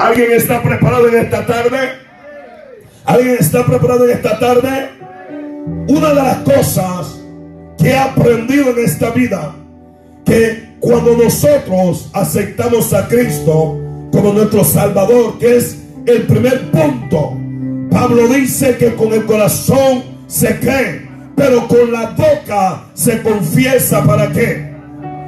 ¿Alguien está preparado en esta tarde? ¿Alguien está preparado en esta tarde? Una de las cosas que he aprendido en esta vida, que cuando nosotros aceptamos a Cristo como nuestro Salvador, que es el primer punto, Pablo dice que con el corazón se cree, pero con la boca se confiesa para qué?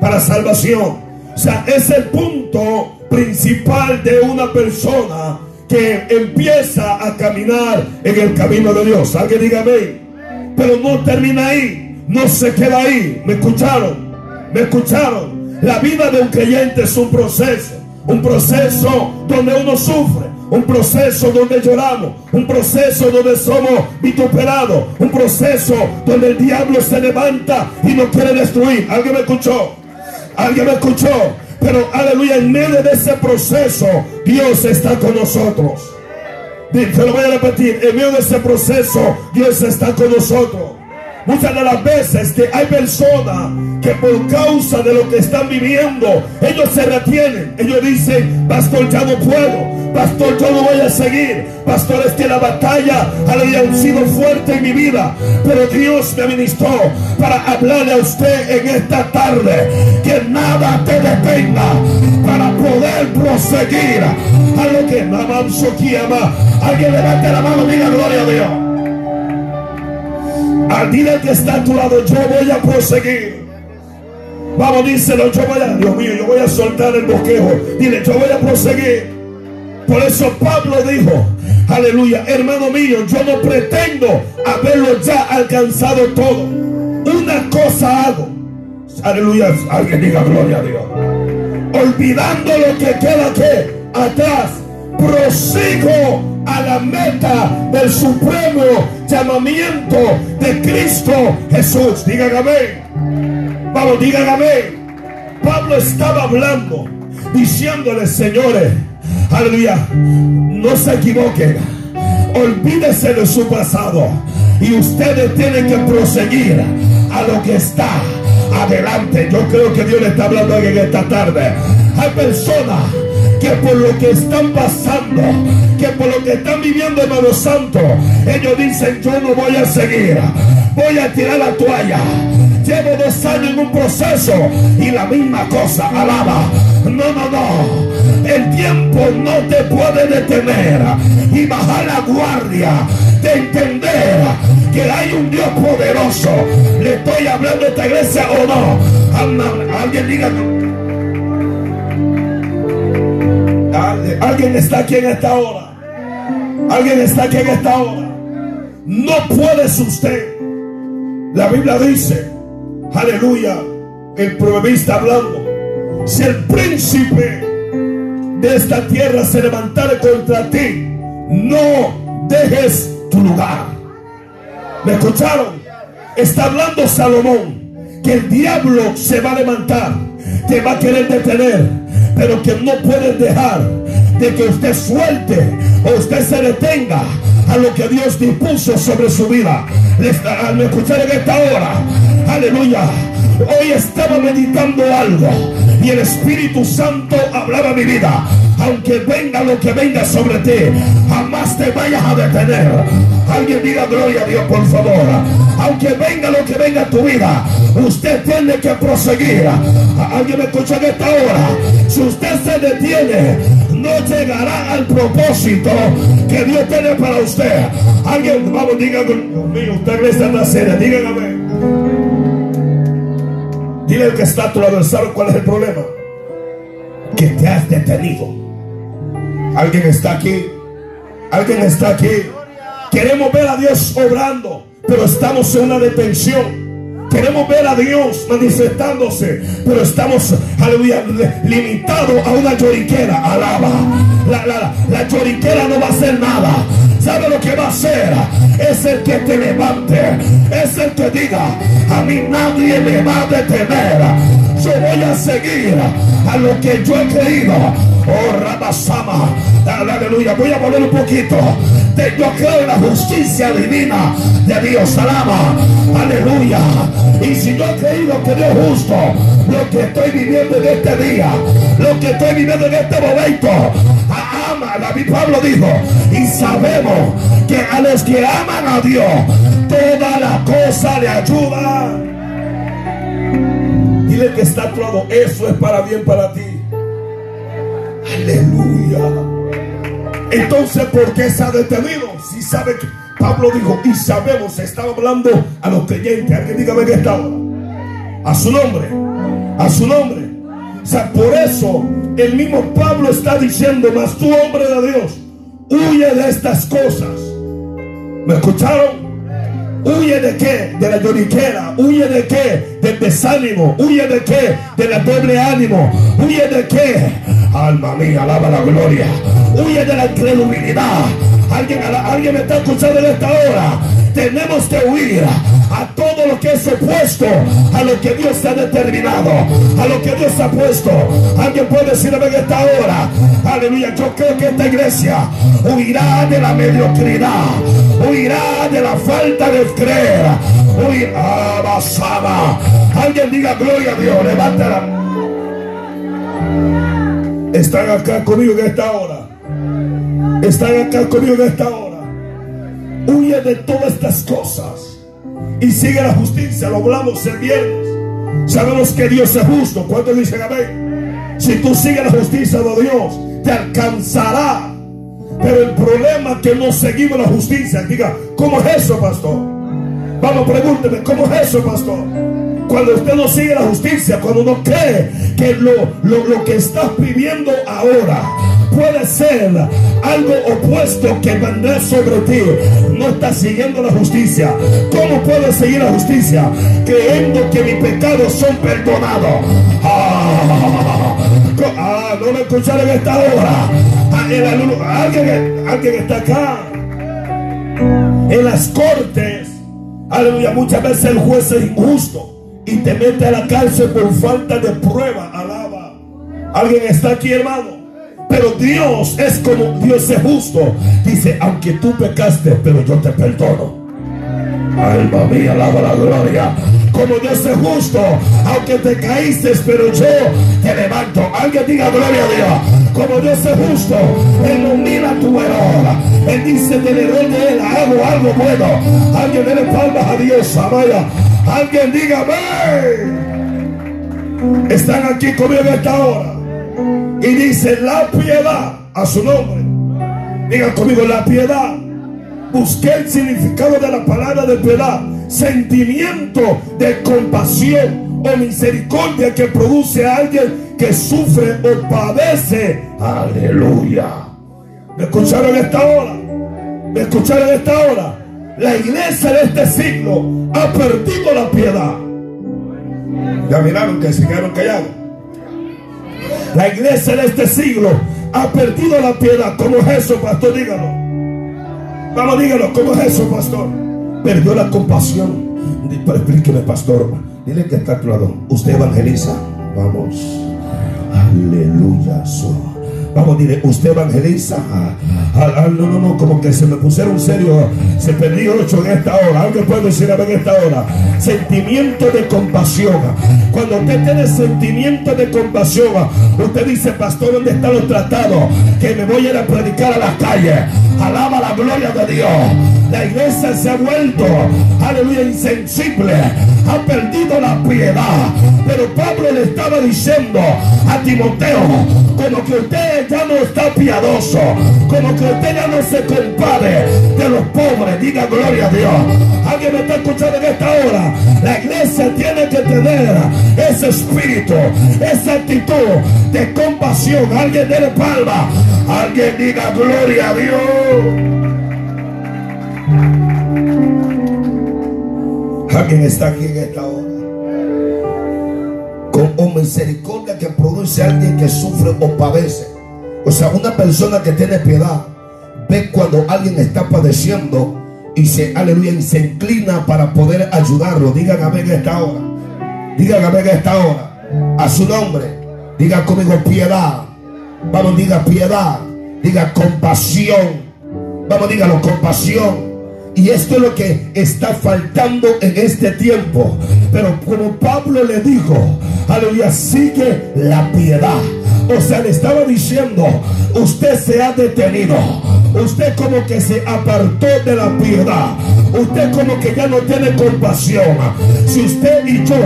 Para salvación. O sea, es el punto principal de una persona que empieza a caminar en el camino de Dios. Alguien diga amén. Pero no termina ahí, no se queda ahí. ¿Me escucharon? ¿Me escucharon? La vida de un creyente es un proceso, un proceso donde uno sufre, un proceso donde lloramos, un proceso donde somos vituperados, un proceso donde el diablo se levanta y nos quiere destruir. ¿Alguien me escuchó? ¿Alguien me escuchó? Pero aleluya, en medio de ese proceso, Dios está con nosotros. Se lo voy a repetir, en medio de ese proceso, Dios está con nosotros. Muchas de las veces que hay personas que por causa de lo que están viviendo, ellos se retienen. Ellos dicen, pastor, ya no puedo. Pastor, yo no voy a seguir. Pastor, es que la batalla ha sido fuerte en mi vida. Pero Dios me ministró para hablarle a usted en esta tarde. Que nada te detenga para poder proseguir a lo que ama. Alguien levante la mano diga gloria a Dios. Al dile que está a tu lado, yo voy a proseguir. Vamos, díselo, yo voy a, Dios mío, yo voy a soltar el bosquejo. Dile, yo voy a proseguir. Por eso Pablo dijo, aleluya, hermano mío, yo no pretendo haberlo ya alcanzado todo. Una cosa hago. Aleluya, alguien diga gloria a Dios. Olvidando lo que queda que atrás, prosigo a la meta del supremo llamamiento de Cristo Jesús. Digan amén. Vamos, digan amén. Pablo estaba hablando, diciéndole, señores, aleluya, no se equivoquen. Olvídese de su pasado. Y ustedes tienen que proseguir a lo que está adelante. Yo creo que Dios le está hablando en esta tarde. Hay personas que por lo que están pasando, que por lo que están viviendo, hermano santo, ellos dicen, yo no voy a seguir, voy a tirar la toalla. Llevo dos años en un proceso y la misma cosa, alaba. No, no, no. El tiempo no te puede detener y bajar la guardia de entender que hay un Dios poderoso. Le estoy hablando a esta iglesia o no. Alguien diga. Alguien está aquí en esta hora. Alguien está aquí en esta hora. No puedes usted. La Biblia dice, aleluya, el proverbista hablando, si el príncipe de esta tierra se levantara contra ti, no dejes tu lugar. ¿Me escucharon? Está hablando Salomón que el diablo se va a levantar, te va a querer detener, pero que no puedes dejar de que usted suelte o usted se detenga a lo que Dios dispuso sobre su vida. Al escuchar en esta hora, aleluya, hoy estaba meditando algo y el Espíritu Santo hablaba mi vida. Aunque venga lo que venga sobre ti, jamás te vayas a detener. Alguien diga gloria a Dios, por favor. Aunque venga lo que venga a tu vida, usted tiene que proseguir. Alguien me escucha en esta hora. Si usted se detiene, no llegará al propósito que Dios tiene para usted. Alguien, vamos, diga, Dios mío, usted está en la serie, díganme. Dile al que está a tu ¿sabe cuál es el problema? Que te has detenido. Alguien está aquí. Alguien está aquí. Queremos ver a Dios obrando, pero estamos en una detención. Queremos ver a Dios manifestándose, pero estamos, limitados a una lloriquera. Alaba. La, la, la lloriquera no va a hacer nada. ¿Sabe lo que va a hacer? Es el que te levante. Es el que diga, a mí nadie me va a detener. Yo voy a seguir a lo que yo he creído. Oh, Rabasama. Aleluya. Voy a volver un poquito. Yo creo en la justicia divina de Dios. Alaba. Aleluya. Y si yo he creído que Dios justo, lo que estoy viviendo en este día, lo que estoy viviendo en este momento, ama, David Pablo dijo, y sabemos que a los que aman a Dios, toda la cosa le ayuda. Dile que está todo, eso es para bien para ti. Aleluya. Entonces, ¿por qué se ha detenido? Si sabe que Pablo dijo, y sabemos, estaba hablando a los creyentes. Alguien dígame que estaba. A su nombre. A su nombre. O sea, por eso el mismo Pablo está diciendo, más tú hombre de Dios, huye de estas cosas. ¿Me escucharon? ¿Huye de qué? De la lloriquera. ¿Huye de qué? Del desánimo. ¿Huye de qué? De la doble ánimo. ¿Huye de qué? Alma mía, alaba la gloria. Huye de la incredulidad. Alguien, alguien me está escuchando en esta hora. Tenemos que huir a todo lo que es opuesto a lo que Dios ha determinado, a lo que Dios ha puesto. Alguien puede decirme en esta hora, aleluya, yo creo que esta iglesia huirá de la mediocridad, huirá de la falta de creer, huirá, basada. Alguien diga gloria a Dios, levántala. Están acá conmigo en esta hora. Están acá conmigo en esta hora. Huye de todas estas cosas y sigue la justicia. Lo hablamos el viernes. Sabemos que Dios es justo. ¿Cuántos dicen amén? Si tú sigues la justicia de Dios, te alcanzará. Pero el problema es que no seguimos la justicia. Diga, ¿cómo es eso, pastor? Vamos, pregúnteme, ¿cómo es eso, pastor? Cuando usted no sigue la justicia, cuando no cree que lo, lo, lo que estás viviendo ahora puede ser algo opuesto que vendrá sobre ti. No estás siguiendo la justicia. ¿Cómo puedes seguir la justicia? Creyendo que mis pecados son perdonados. Ah, ah no me escucharon esta hora. Ah, alguien, alguien está acá. En las cortes, aleluya, muchas veces el juez es injusto y te mete a la cárcel por falta de prueba. Alaba. ¿Alguien está aquí, hermano? Pero Dios es como Dios es justo. Dice, aunque tú pecaste, pero yo te perdono. Alma mía, alaba la gloria. Como Dios es justo, aunque te caíste, pero yo te levanto. Alguien diga gloria a Dios. Como Dios es justo, Él tu error. Él dice del error de Él, hago algo bueno. Alguien dele palmas a Dios, vaya. Alguien diga, Están aquí conmigo en esta hora. Y dice la piedad a su nombre. Digan conmigo la piedad. Busqué el significado de la palabra de piedad. Sentimiento de compasión o misericordia que produce a alguien que sufre o padece. Aleluya. ¿Me escucharon esta hora? ¿Me escucharon esta hora? La iglesia de este siglo ha perdido la piedad. Ya miraron que se quedaron callados. La iglesia de este siglo ha perdido la piedad. ¿Cómo es eso, pastor? Dígalo. Vamos, dígalo. ¿Cómo es eso, pastor? Perdió la compasión. Pero explíqueme, pastor. Dile que está lado. ¿Usted evangeliza? Vamos. Aleluya. Vamos, dile, usted evangeliza. Ah, ah, no, no, no, como que se me pusieron serio. Se perdió ocho en esta hora. Alguien puede decir a en esta hora. Sentimiento de compasión. Cuando usted tiene sentimiento de compasión, usted dice, pastor, ¿dónde están los tratados? Que me voy a ir a predicar a la calle. Alaba la gloria de Dios. La iglesia se ha vuelto, aleluya, insensible. Ha perdido la piedad. Pero Pablo le estaba diciendo a Timoteo, como que usted ya no está piadoso, como que usted ya no se compare de los pobres. Diga gloria a Dios. Alguien me está escuchando en esta hora. La iglesia tiene que tener ese espíritu, esa actitud de compasión. Alguien dé palma. Alguien diga gloria a Dios. Alguien está aquí en esta hora. Con misericordia que produce alguien que sufre o padece. O sea, una persona que tiene piedad ve cuando alguien está padeciendo y se, aleluya, y se inclina para poder ayudarlo. Digan amén en esta hora. Digan amén en esta hora. A su nombre. Diga conmigo piedad. Vamos, diga piedad. Diga compasión. Vamos, dígalo, compasión. Y esto es lo que está faltando en este tiempo. Pero como Pablo le dijo, aleluya, sigue la piedad. O sea, le estaba diciendo, usted se ha detenido. Usted como que se apartó de la piedad. Usted como que ya no tiene compasión. Si usted y yo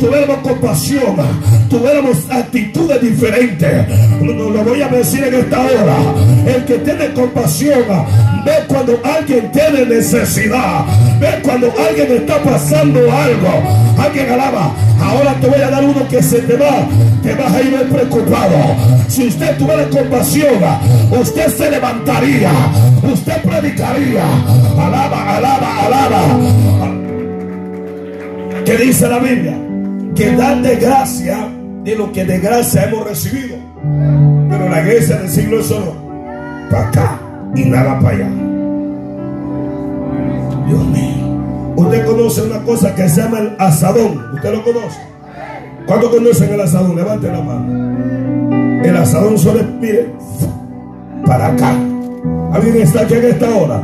tuviéramos compasión, tuviéramos actitudes diferentes, no lo voy a decir en esta hora. El que tiene compasión ve cuando alguien tiene necesidad, ve cuando alguien está pasando algo. Alguien alaba. Ahora te voy a dar uno que se te va, te vas a ir preocupado. Si usted tuviera compasión, usted se levantaría, usted predicaría. Alaba, alaba, alaba. ¿Qué dice la Biblia? Que dan de gracia de lo que de gracia hemos recibido. Pero la iglesia del siglo es solo para acá y nada para allá. Dios mío. Usted conoce una cosa que se llama el asadón. ¿Usted lo conoce? ¿Cuántos conocen el asadón? Levante la mano. El asadón solo es, mire, para acá. ¿Alguien está aquí en esta hora?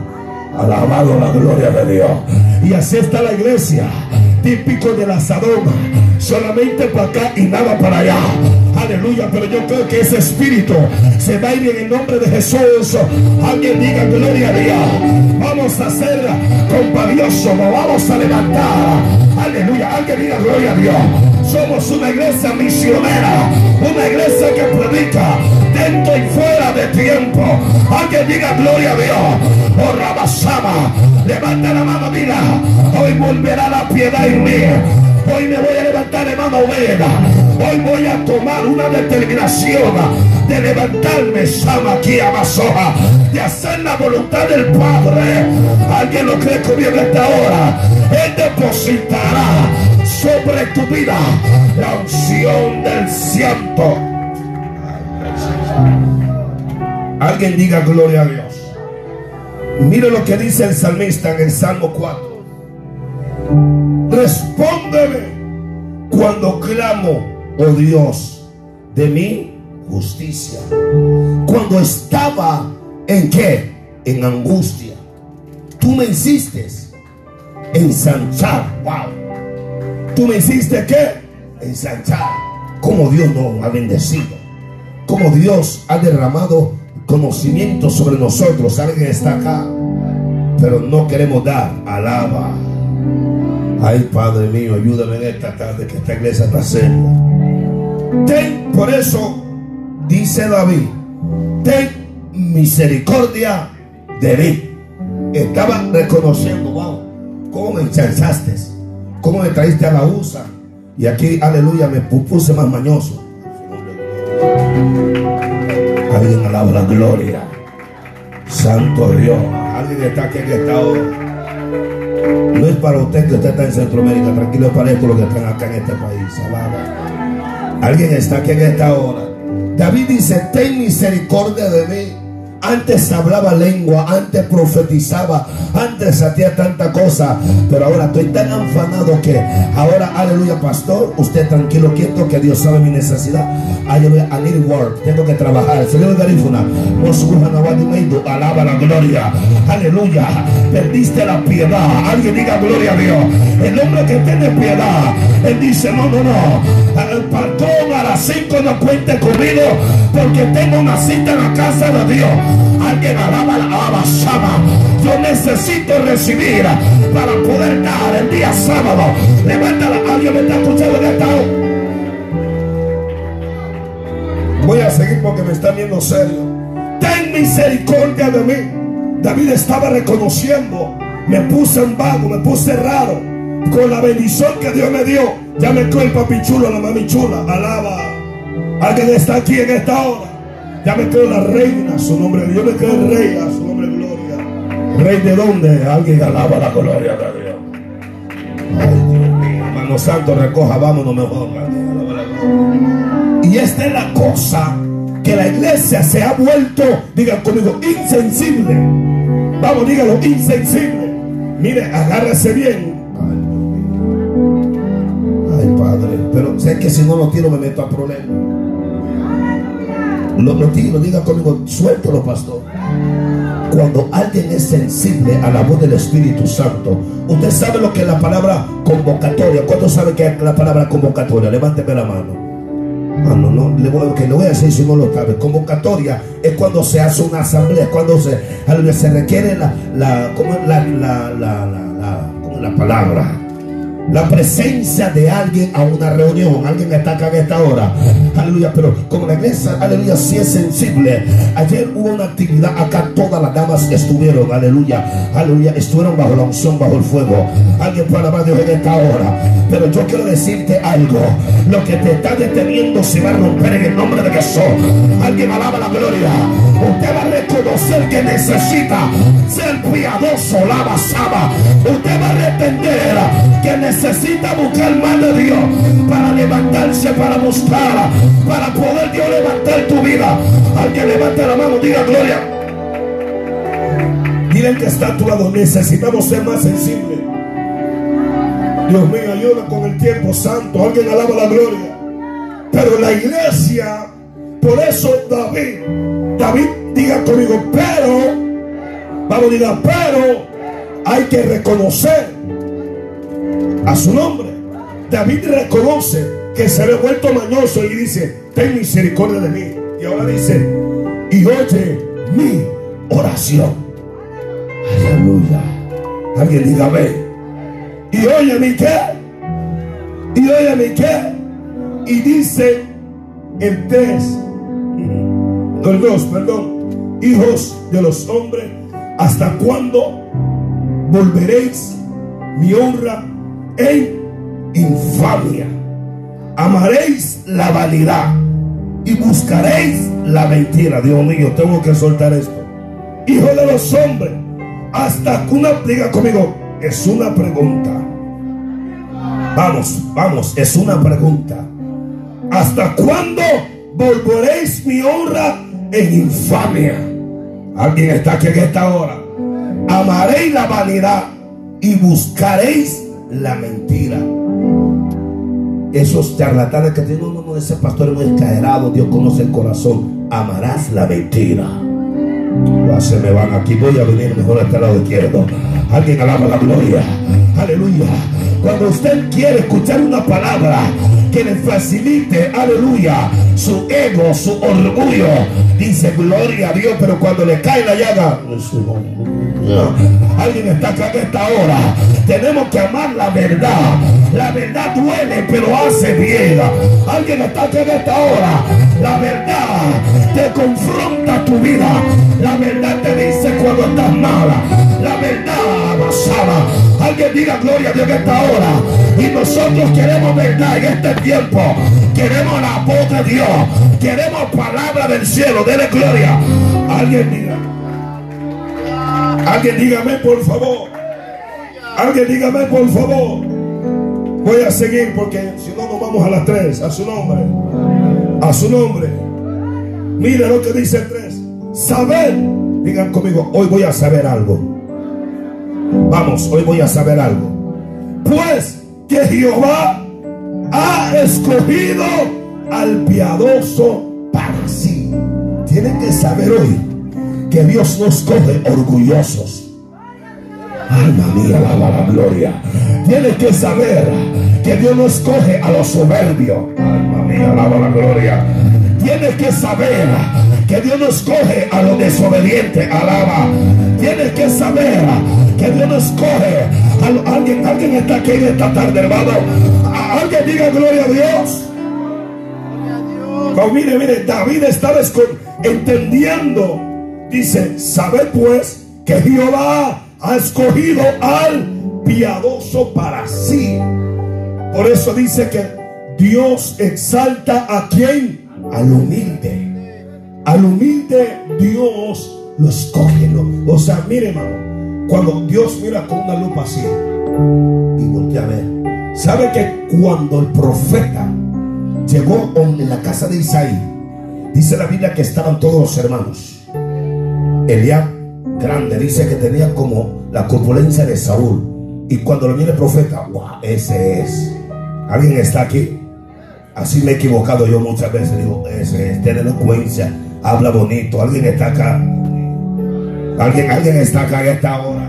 Alabado la gloria de Dios. Y así está la iglesia, típico del asadón. Solamente para acá y nada para allá. Aleluya, pero yo creo que ese espíritu se va a ir en el nombre de Jesús. Alguien diga gloria a Dios. Vamos a ser compadiosos, vamos a levantar. Aleluya, alguien diga gloria a Dios. Somos una iglesia misionera, una iglesia que predica dentro y fuera de tiempo. Alguien diga gloria a Dios. Oh Rabasama, levanta la mano, mira. Hoy volverá la piedad en mí. Hoy me voy a levantar, hermano Vega. Hoy voy a tomar una determinación de levantarme, Sama aquí a Masoja, de hacer la voluntad del Padre. Alguien lo cree conmigo esta hora. Él depositará sobre tu vida la unción del ciento. Alguien diga gloria a Dios. Mire lo que dice el salmista en el Salmo 4. Respóndeme cuando clamo, oh Dios, de mi justicia. Cuando estaba en qué? En angustia. Tú me hiciste ensanchar. Wow. Tú me hiciste qué? Ensanchar. Como Dios nos ha bendecido. Como Dios ha derramado conocimiento sobre nosotros. Alguien está acá. Pero no queremos dar. Alaba. Ay, Padre mío, ayúdame en esta tarde que esta iglesia está seria. Ten, por eso, dice David, ten misericordia de mí. Estaba reconociendo, wow, cómo me ensanchaste, cómo me traíste a la USA. Y aquí, aleluya, me puse más mañoso. Alguien alaba la gloria. Santo Dios. Alguien está aquí en esta hora. No es para usted que usted está en Centroamérica, tranquilo, es para esto lo que están acá en este país. Alaba. Alguien está aquí en esta hora. David dice, ten misericordia de mí antes hablaba lengua, antes profetizaba, antes hacía tanta cosa, pero ahora estoy tan afanado que ahora, aleluya, pastor, usted tranquilo, quieto, que Dios sabe mi necesidad. I need work, tengo que trabajar. Señor Garífuna, alaba la gloria, aleluya. Perdiste la piedad, alguien diga gloria a Dios. El hombre que tiene piedad, él dice: No, no, no, perdón a las 5 no cuente conmigo, porque tengo una cita en la casa de Dios. Alguien alaba la sama. Yo necesito recibir para poder dar el día sábado. Levántala. Alguien me está escuchando en esta Voy a seguir porque me está viendo serio. Ten misericordia de mí. David estaba reconociendo. Me puse en vago, me puse raro. Con la bendición que Dios me dio. Ya me el papi chulo, la mami chula. Alaba. Alguien está aquí en esta hora. Ya me quedo la reina, su nombre. Yo me quedo rey, a su nombre gloria. ¿Rey de dónde? Alguien alaba la gloria de Dios. Ay, Dios mío. Hermano Santo, recoja, vámonos mejor. Y esta es la cosa que la iglesia se ha vuelto, digan conmigo, insensible. Vamos, dígalo, insensible. Mire, agárrese bien. Ay, Padre, pero sé que si no lo tiro me meto a problemas. Lo, lo, diga conmigo, suéltalo, pastor. Cuando alguien es sensible a la voz del Espíritu Santo, usted sabe lo que es la palabra convocatoria. ¿Cuánto sabe que es la palabra convocatoria? Levánteme la mano. No, no, no, le voy, a decir si no lo sabe. Convocatoria es cuando se hace una asamblea, cuando se, se requiere la, la, ¿cómo es la, la, la, la, ¿cómo es la palabra? La presencia de alguien a una reunión. Alguien está acá en esta hora. Aleluya. Pero como la iglesia, aleluya, sí es sensible. Ayer hubo una actividad acá. Todas las damas estuvieron. Aleluya. Aleluya. Estuvieron bajo la unción, bajo el fuego. Alguien puede alabar a Dios en esta hora. Pero yo quiero decirte algo. Lo que te está deteniendo se va a romper en el nombre Alguien alaba la gloria. Usted va a reconocer que necesita ser piadoso, la basaba. Usted va a arrepender que necesita buscar más de Dios para levantarse, para buscar, para poder Dios levantar tu vida. Alguien levante la mano, diga gloria. Miren que está a tu lado, necesitamos ser más sensibles. Dios mío, ayuda con el tiempo santo. Alguien alaba la gloria. Pero la iglesia, por eso David, David diga conmigo, pero, vamos, diga, pero hay que reconocer a su nombre. David reconoce que se había vuelto mañoso y dice, ten misericordia de mí. Y ahora dice, y oye mi oración. Aleluya. Alguien diga, ve. Y oye mi qué. Y oye mi qué. Y dice el 3, 2, perdón, hijos de los hombres, ¿hasta cuándo volveréis mi honra en infamia. Amaréis la vanidad y buscaréis la mentira. Dios mío, tengo que soltar esto. Hijo de los hombres, hasta que una, diga conmigo, es una pregunta. Vamos, vamos, es una pregunta. ¿Hasta cuándo volveréis mi honra en infamia? Alguien está aquí en esta hora. Amaréis la vanidad y buscaréis la mentira. Esos charlatanes que dicen, no, no, no, ese pastor es muy exagerado, Dios conoce el corazón. Amarás la mentira. Ya se me van aquí, voy a venir mejor a este lado izquierdo. Alguien alaba la gloria. Aleluya. Cuando usted quiere escuchar una palabra que le facilite, aleluya, su ego, su orgullo, dice gloria a Dios, pero cuando le cae la llaga, alguien está acá en esta hora. Tenemos que amar la verdad. La verdad duele, pero hace bien. Alguien está acá en esta hora. La verdad te confronta tu vida. La verdad te dice cuando estás mala. La verdad basada. Alguien diga gloria a Dios en esta hora. Y nosotros queremos verdad en este tiempo. Queremos la voz de Dios. Queremos palabra del cielo. Dele gloria. Alguien diga. Alguien dígame por favor. Alguien dígame por favor. Voy a seguir porque si no nos vamos a las tres. A su nombre. A su nombre. Mire lo que dice el tres. Saber. Digan conmigo, hoy voy a saber algo. Vamos, hoy voy a saber algo. Pues que Jehová ha escogido al piadoso para sí. Tienen que saber hoy que Dios nos coge orgullosos. Alma mía, alaba la gloria. Tienes que saber que Dios no escoge a los soberbios. Alma mía, alaba la gloria. Tienes que saber que Dios no escoge a los desobedientes. Alaba. Tienes que saber que Dios no escoge a alguien. Alguien está aquí en esta tarde, hermano. Alguien diga gloria a Dios. Mire, mire, David estaba entendiendo. Dice, sabe pues que Jehová ha escogido al piadoso para sí. Por eso dice que Dios exalta a quien? Al humilde. Al humilde Dios lo escoge. o sea, mire, hermano, cuando Dios mira con una lupa así y voltea a ver, sabe que cuando el profeta llegó en la casa de Isaí, dice la Biblia que estaban todos los hermanos. Eliab grande, dice que tenía como la corpulencia de Saúl. Y cuando lo viene el profeta, wow, ese es. ¿Alguien está aquí? Así me he equivocado yo muchas veces. Digo, ese es, tiene elocuencia, habla bonito. ¿Alguien está acá? Alguien, alguien está acá en esta hora.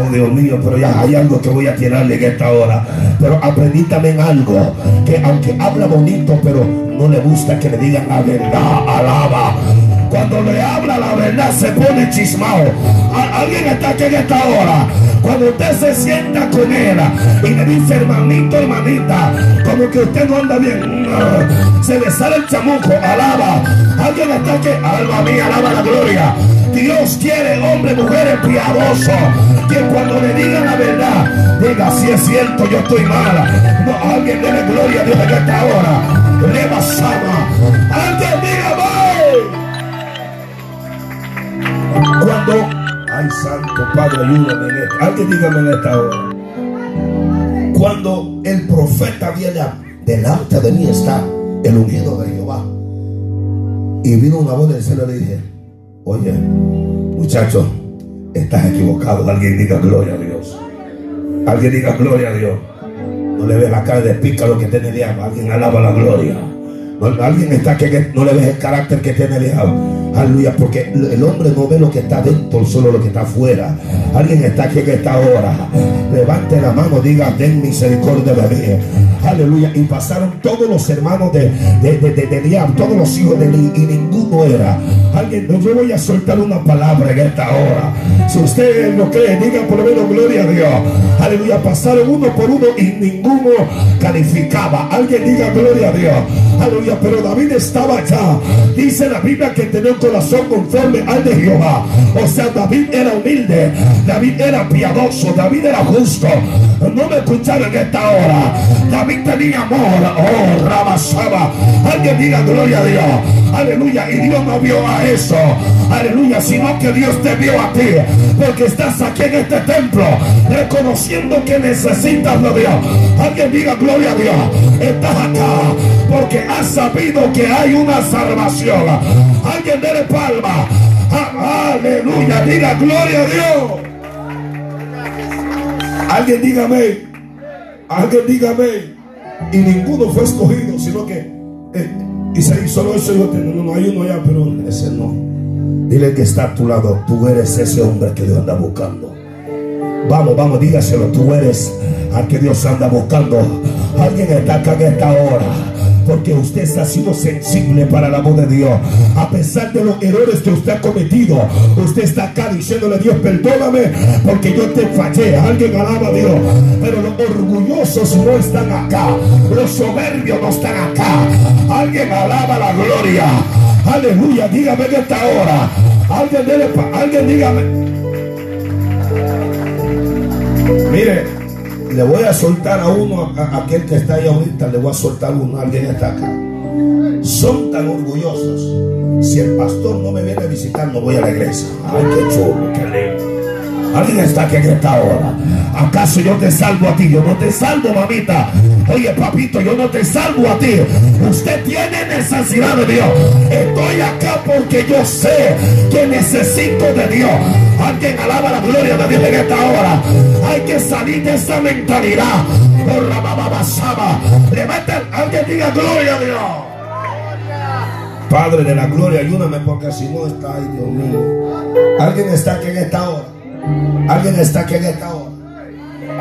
Oh Dios mío, pero ya hay algo que voy a tirarle en esta hora. Pero aprendí también algo. Que aunque habla bonito, pero no le gusta que le digan la verdad. Alaba. Cuando le habla la verdad se pone chismado. Alguien está aquí en esta hora. Cuando usted se sienta con él y le dice hermanito, hermanita, como que usted no anda bien, se le sale el chamuco, alaba. Alguien está aquí, alma mía, alaba la gloria. Dios quiere hombres, mujeres piadosos. Que cuando le digan la verdad, diga si es cierto, yo estoy mala. No, alguien debe gloria a Dios en esta hora. Le basaba. Alguien Cuando, ay Santo Padre, ayúdame en esto. Alguien dígame en esta hora. Cuando el profeta viene delante de mí está el ungido de Jehová. Y vino una voz del cielo y le dije, oye, muchacho, estás equivocado. Alguien diga gloria a Dios. Alguien diga gloria a Dios. No le ve la cara de lo que tiene diablo. Alguien alaba la gloria. Alguien está que no le ves el carácter que tiene diablo. Aleluya, porque el hombre no ve lo que está dentro, solo lo que está afuera. Alguien está aquí en esta hora. Levante la mano, diga, ten misericordia de mí. Aleluya. Y pasaron todos los hermanos de, de, de, todos los hijos de Eli, y ninguno era. Alguien, yo voy a soltar una palabra en esta hora. Si usted lo cree, diga por lo menos gloria a Dios. Aleluya. Pasaron uno por uno y ninguno calificaba. Alguien diga gloria a Dios. Aleluya. Pero David estaba allá. Dice la Biblia que tenía corazón conforme al de Jehová. O sea, David era humilde, David era piadoso, David era justo. No me escucharon en esta hora. David tenía amor. Oh, Rabasaba. Alguien diga gloria a Dios. Aleluya. Y Dios no vio a eso. Aleluya. Sino que Dios te vio a ti. Porque estás aquí en este templo. Reconociendo que necesitas de Dios. Alguien diga gloria a Dios. Estás acá. Porque has sabido que hay una salvación. Alguien de palma. Aleluya. Diga gloria a Dios. Alguien dígame. Alguien dígame. Y ninguno fue escogido, sino que eh, Isaías solo eso yo tengo. No, no, hay uno ya, pero ese no. Dile que está a tu lado. Tú eres ese hombre que Dios anda buscando. Vamos, vamos, dígaselo. Tú eres al que Dios anda buscando. Alguien está acá en esta hora porque usted ha sido sensible para la voz de Dios. A pesar de los errores que usted ha cometido, usted está acá diciéndole a Dios, perdóname porque yo te fallé. Alguien alaba a Dios, pero los orgullosos no están acá, los soberbios no están acá. Alguien alaba la gloria. Aleluya, dígame en esta hora. Alguien, dele, alguien dígame. Mire, le voy a soltar a uno, a, aquel que está ahí ahorita, le voy a soltar uno, alguien está acá. Son tan orgullosos. Si el pastor no me viene a visitar, no voy a la iglesia. Ay, qué chulo, qué lindo. Alguien está aquí en esta hora. ¿Acaso yo te salvo a ti? Yo no te salvo, mamita. Oye, papito, yo no te salvo a ti. Usted tiene necesidad de Dios. Estoy acá porque yo sé que necesito de Dios. Alguien alaba la gloria de Dios en esta hora. Hay que salir de esa mentalidad. Por la Levanten, alguien diga gloria a Dios. Padre de la gloria, ayúdame porque si no está, ay Dios mío. Alguien está aquí en esta hora. Alguien está aquí en esta hora.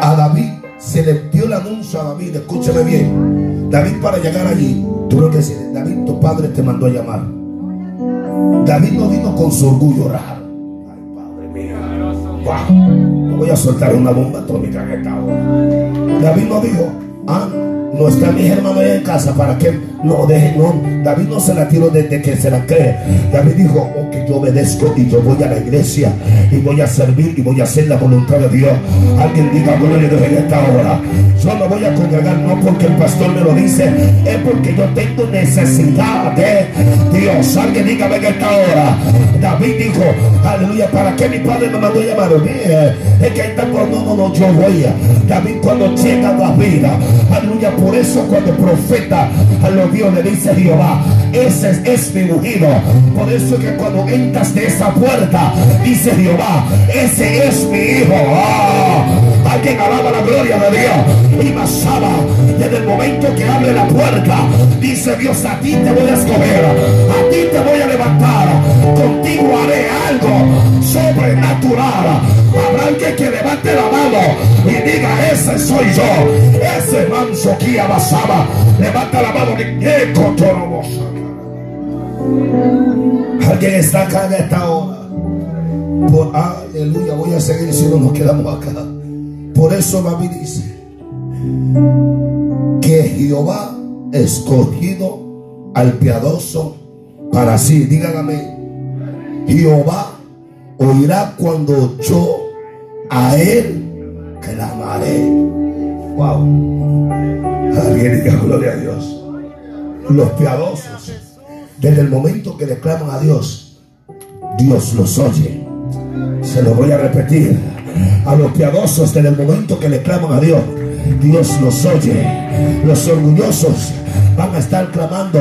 A David se le dio el anuncio a David. Escúcheme bien. David para llegar allí, tuvo que decir, David, tu padre te mandó a llamar. David no vino con su orgullo raro. Voy a soltar una bomba atómica en esta. David no dijo, ah, no está mi hermano en casa para que no deje, no. David no se la tiró desde que se la cree. David dijo, ok, yo obedezco y yo voy a la iglesia y voy a servir y voy a hacer la voluntad de Dios. Alguien diga gloria a Dios esta hora. Yo no voy a congregar no porque el pastor me lo dice, es porque yo tengo necesidad de Dios. Alguien diga en esta hora. David dijo, aleluya, ¿para qué mi padre me mandó llamar? Es que está no, no, no, yo voy. David cuando llega a David, aleluya, por eso cuando el profeta a los Dios le dice Jehová, ese es, mi ungido. Por eso que cuando entras de esa puerta, dice Jehová, ese es mi hijo. Ah, Alguien alaba la gloria de Dios. Y Masaba, desde el momento que abre la puerta, dice Dios, a ti te voy a escoger, a ti te voy a levantar, contigo haré algo sobrenatural. Habrá alguien que levante la mano y diga, ese soy yo, ese manso que Masaba. Levanta la mano y vos. Alguien está acá en esta hora. Por, aleluya, voy a seguir si no nos quedamos acá. Por eso David dice que Jehová escogido al piadoso para sí. Díganme, Jehová oirá cuando yo a él clamaré. Wow. Alguien diga gloria a Dios. Los piadosos, desde el momento que le claman a Dios, Dios los oye. Se lo voy a repetir. A los piadosos, desde el momento que le claman a Dios, Dios los oye. Los orgullosos van a estar clamando,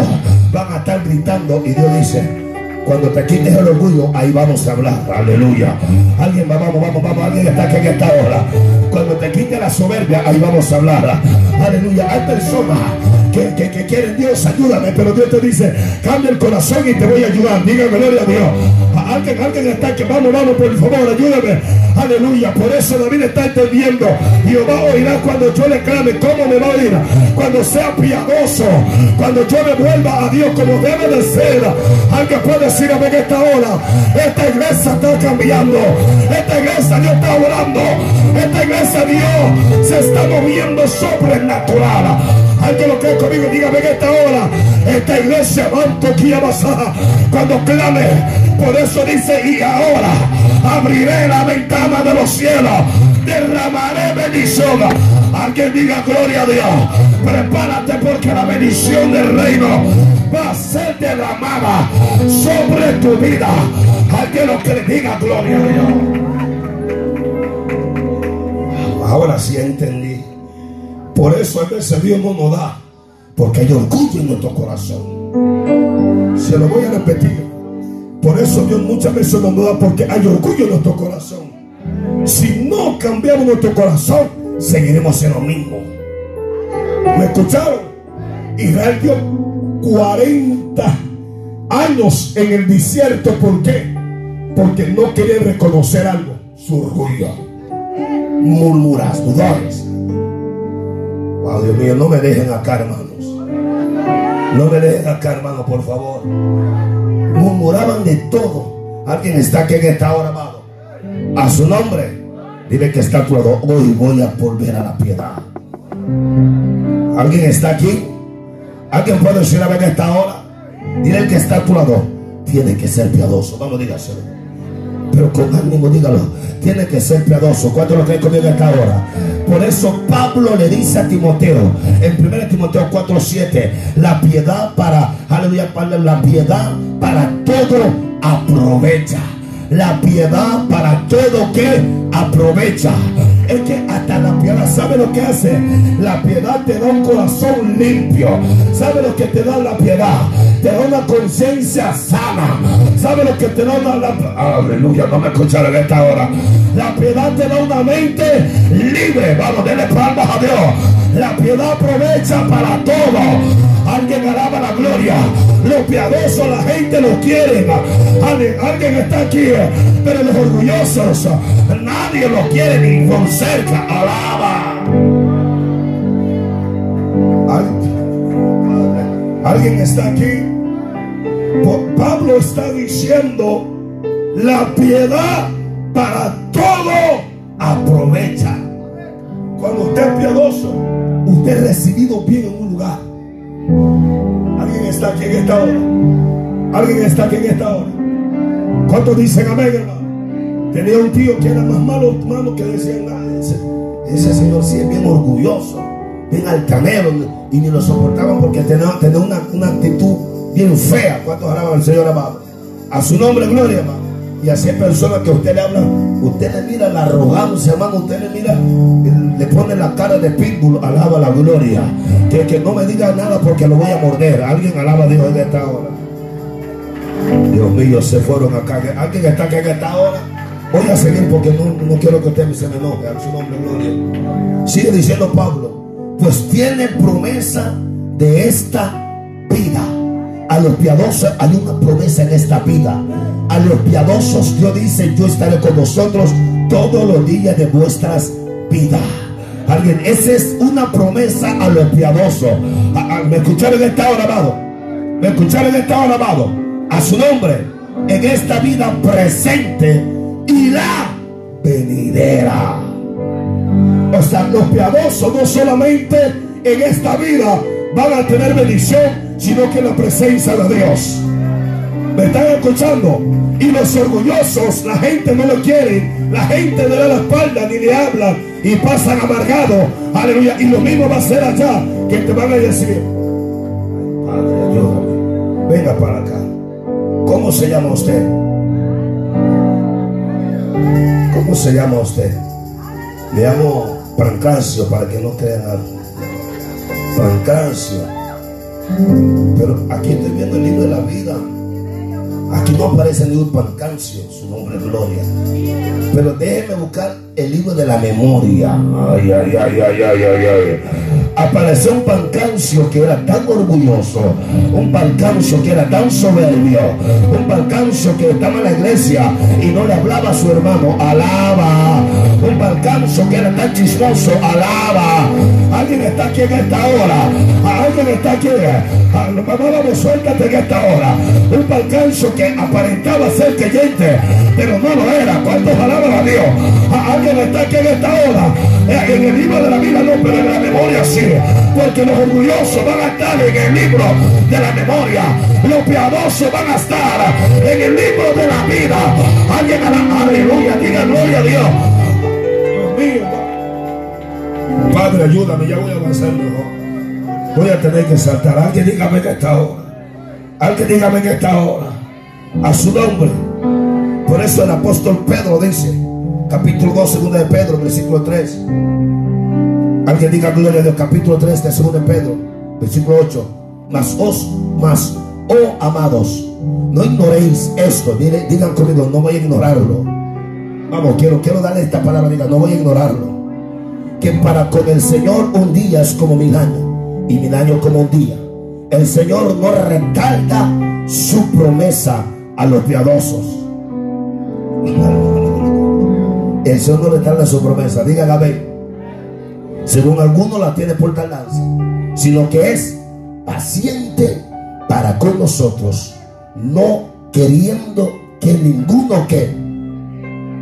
van a estar gritando y Dios dice, cuando te quites el orgullo, ahí vamos a hablar. Aleluya. Alguien va, vamos, vamos, vamos. Alguien está aquí en esta hora. Cuando te quites la soberbia, ahí vamos a hablar. Aleluya. Hay personas que, que, quieren Dios, ayúdame. Pero Dios te dice, cambia el corazón y te voy a ayudar. Dígame, gloria a Dios. Alguien, alguien está que vamos, vamos, por favor, ayúdame. Aleluya. Por eso David está entendiendo. Jehová oirá cuando yo le clame. ¿Cómo me va a oír? Cuando sea piadoso. Cuando yo me vuelva a Dios como debe de ser. Alguien puede decir a esta hora. Esta iglesia está cambiando. Esta iglesia Dios está orando. Esta iglesia Dios se está moviendo sobrenatural. Alguien lo que conmigo, dígame en esta hora. Esta iglesia, manto que cuando clame. Por eso dice, y ahora abriré la ventana de los cielos. Derramaré bendición. Alguien diga gloria a Dios. Prepárate porque la bendición del reino va a ser derramada sobre tu vida. Alguien lo que le diga gloria a Dios. Ahora sí entendí. Por eso a veces Dios no nos da. Porque hay orgullo en nuestro corazón. Se lo voy a repetir. Por eso Dios muchas veces nos da porque hay orgullo en nuestro corazón. Si no cambiamos nuestro corazón, seguiremos en lo mismo. ¿Me escucharon? Israel dio 40 años en el desierto. ¿Por qué? Porque no quería reconocer algo. Su orgullo. Murmuradores. Wow, Dios mío, no me dejen acá, hermanos. No me dejen acá, hermano, por favor. Murmuraban de todo. Alguien está aquí en esta hora, amado. A su nombre. Dile que está claro. Hoy voy a volver a la piedad. ¿Alguien está aquí? ¿Alguien puede decir a ver esta hora? Dile que está a tu lado. Tiene que ser piadoso. Vamos, dígaselo. Pero con ánimo, dígalo. Tiene que ser piadoso. ¿Cuánto lo creen conmigo esta hora? Por eso Pablo le dice a Timoteo, en 1 Timoteo 4:7, la piedad para, aleluya, la piedad para todo aprovecha. La piedad para todo que aprovecha. Es que hasta la piedad, ¿sabe lo que hace? La piedad te da un corazón limpio. ¿Sabe lo que te da la piedad? Te da una conciencia sana. ¿Sabe lo que te da la... Aleluya, no me escucharon en esta hora. La piedad te da una mente libre. Vamos, denle palmas a Dios. La piedad aprovecha para todo. Alguien alaba la gloria. Los piadosos, la gente los quiere. Alguien, está aquí, pero los orgullosos, nadie los quiere ni con cerca. Alaba. Alguien está aquí. Pablo está diciendo la piedad para todo aprovecha. Cuando usted es piadoso, usted es recibido bien en un lugar. Alguien está aquí en esta hora. Alguien está aquí en esta hora. ¿Cuántos dicen amén, hermano? Tenía un tío que era más malo, malo que decían, ese, señor sí es bien orgulloso, bien altanero, y ni lo soportaban porque tenía, tenía una, una, actitud bien fea. ¿Cuántos alaban al Señor amado? A su nombre, gloria, hermano. Y así personas que usted le habla, usted le mira la arrogancia, hermano, usted le mira, le pone la cara de pitbull, alaba la gloria. Que, que no me diga nada porque lo voy a morder. Alguien alaba a Dios en esta hora. Dios mío, se fueron acá. Alguien está acá en esta hora. Voy a seguir porque no, quiero que usted se me enoje. A su nombre, gloria. Sigue diciendo Pablo, pues tiene promesa de esta vida. A los piadosos hay una promesa en esta vida. A los piadosos Dios dice, yo estaré con vosotros todos los días de vuestras vidas. Alguien, esa es una promesa a los piadosos. ¿Me escucharon esta hora, amado? ¿Me escucharon esta hora, amado? A su nombre, en esta vida presente y la venidera. O sea, los piadosos no solamente en esta vida van a tener bendición, sino que la presencia de Dios. ¿Me están escuchando? Y los orgullosos, la gente no lo quiere, la gente le da la espalda ni le habla y pasan amargados. Aleluya. Y lo mismo va a ser allá, que te van a decir, Padre, ayúdame, venga para acá. ¿Cómo se llama usted? ¿Cómo se llama usted? Le llamo Francancio para que no crean algo. Pero aquí estoy viendo el libro de la vida. Aquí no aparece ni un pancancio, su nombre es Gloria. Pero déjeme buscar el libro de la memoria. Ay, ay, ay, ay, ay, ay, ay. Apareció un pancancio que era tan orgulloso, un pancancio que era tan soberbio, un pancancio que estaba en la iglesia y no le hablaba a su hermano, alaba. Un pancancio que era tan chismoso, alaba. Alguien está aquí en esta hora. Alguien está aquí. Vamos, suéltate en esta hora. Un pancancio que aparentaba ser creyente, pero no lo era. ¿Cuántos alaban a Dios? Alguien está aquí en esta hora. Eh, en el libro de la vida no, pero en la memoria sí. Porque los orgullosos van a estar en el libro de la memoria. Los piadosos van a estar en el libro de la vida. Alguien la aleluya, diga gloria a Dios. Dios mío. Padre, ayúdame, ya voy a avanzar mejor. Voy a tener que saltar. Alguien dígame que esta hora. Alguien dígame que esta hora. A su nombre. Por eso el apóstol Pedro dice, capítulo 2, segunda de Pedro, versículo 3. Alguien diga gloria a Dios, capítulo 3 de segunda de Pedro, versículo 8. Mas os, mas, oh amados, no ignoréis esto. digan conmigo, no voy a ignorarlo. Vamos, quiero, quiero darle esta palabra, diga, no voy a ignorarlo. Que para con el Señor un día es como mil años y mil años como un día. El Señor no retarda su promesa a los piadosos. El Señor no retarda su promesa. Diga amén. Según algunos la tiene por tardanza, sino que es paciente para con nosotros, no queriendo que ninguno que,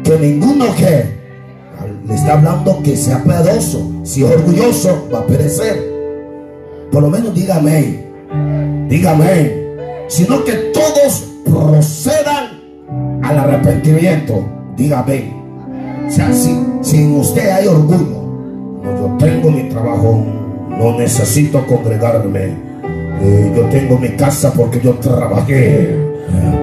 que ninguno que, le está hablando que sea piadoso, si es orgulloso va a perecer. Por lo menos dígame, dígame, sino que todos procedan al arrepentimiento. Dígame. O sea, si, sin usted hay orgullo, yo tengo mi trabajo, no necesito congregarme. Eh, yo tengo mi casa porque yo trabajé.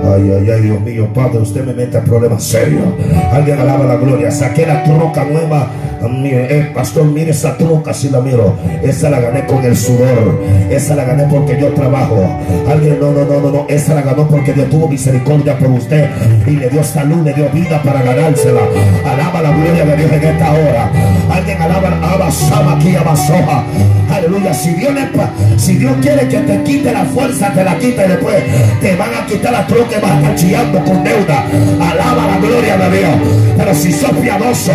Ay, ay, ay, Dios mío, Padre, usted me mete en problemas serios. Alguien alaba la gloria. Saqué la troca nueva. Mire, eh, pastor, mire esa troca si la miro. Esa la gané con el sudor. Esa la gané porque yo trabajo. Alguien, no, no, no, no, no. Esa la ganó porque Dios tuvo misericordia por usted. Y le dio salud, le dio vida para ganársela. Alaba la gloria de Dios en esta hora. Alguien alaba, abasama aquí, abasoja. Aleluya. Si Dios, si Dios quiere que te quite la fuerza, te la quita y después te van a quitar la troca va a estar chillando con deuda. Alaba la gloria de Dios. Pero si sos piadoso,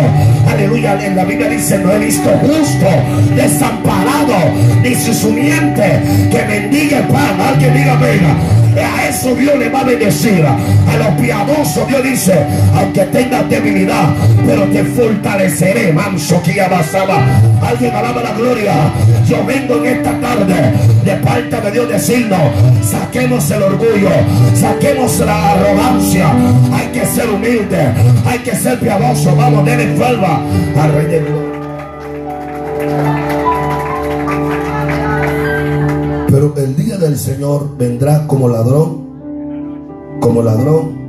aleluya, en la Biblia dice, no he visto justo, desamparado, ni su sumiente que bendiga el pan. Alguien diga, venga. A eso Dios le va a bendecir. A los piadosos Dios dice, aunque tengas debilidad, pero te fortaleceré. Manso que basaba. Alguien alaba la gloria. Yo vengo en esta tarde de parte de Dios decirnos, saquemos el orgullo, saquemos la arrogancia. Hay que ser humilde, hay que ser piadoso. Vamos, denle vuelva al Rey de Gloria. El día del Señor vendrá como ladrón, como ladrón.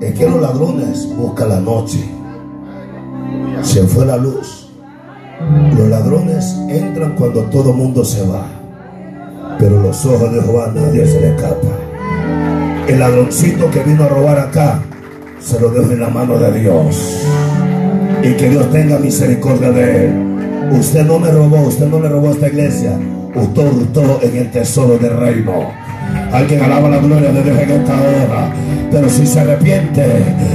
Es que los ladrones buscan la noche. Se fue la luz. Los ladrones entran cuando todo mundo se va. Pero los ojos de Jehová nadie se le escapa. El ladroncito que vino a robar acá, se lo dejo en la mano de Dios. Y que Dios tenga misericordia de él. Usted no me robó, usted no le robó a esta iglesia todo en el tesoro del reino. Alguien alaba la gloria de Dios en esta hora. Pero si se arrepiente,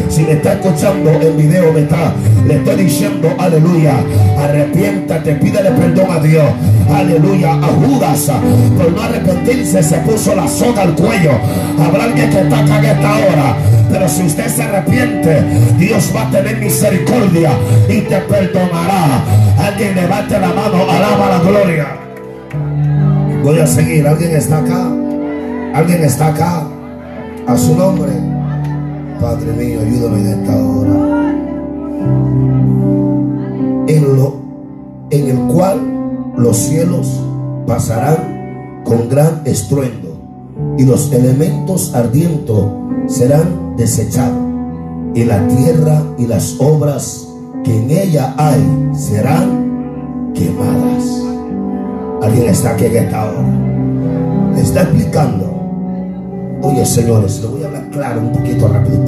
si me está escuchando el video, me está, le estoy diciendo, aleluya, arrepiéntate, pídele perdón a Dios. Aleluya, a Judas, por no arrepentirse, se puso la soga al cuello. Habrá alguien que está acá en esta hora. Pero si usted se arrepiente, Dios va a tener misericordia y te perdonará. Alguien levante la mano, alaba la gloria. Voy a seguir. ¿Alguien está acá? ¿Alguien está acá? A su nombre. Padre mío, ayúdame en esta hora. En lo en el cual los cielos pasarán con gran estruendo y los elementos ardientes serán desechados y la tierra y las obras que en ella hay serán quemadas. Alguien está aquí en esta hora. Le está explicando. Oye, señores, le voy a hablar claro, un poquito rápido.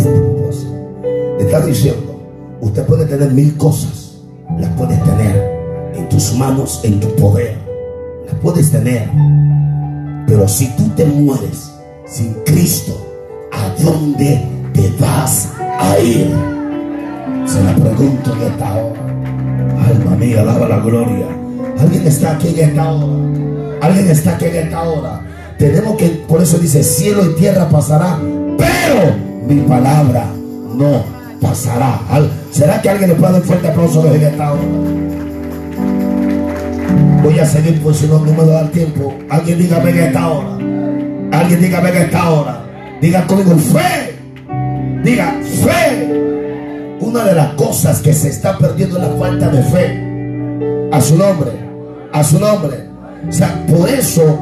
Le está diciendo, usted puede tener mil cosas, las puedes tener en tus manos, en tu poder. Las puedes tener. Pero si tú te mueres sin Cristo, ¿a dónde te vas a ir? Se la pregunto en esta hora. Alma mía, alaba la gloria. Alguien está aquí en esta hora. Alguien está aquí en esta hora. Tenemos que, por eso dice, cielo y tierra pasará, pero mi palabra no pasará. ¿Será que alguien le puede dar un fuerte aplauso en esta hora? Voy a seguir por si no, no me da el tiempo. Alguien dígame en esta hora. Alguien dígame en esta hora. Diga conmigo fe. Diga fe. Una de las cosas que se está perdiendo es la falta de fe. A su nombre. A su nombre. O sea, por eso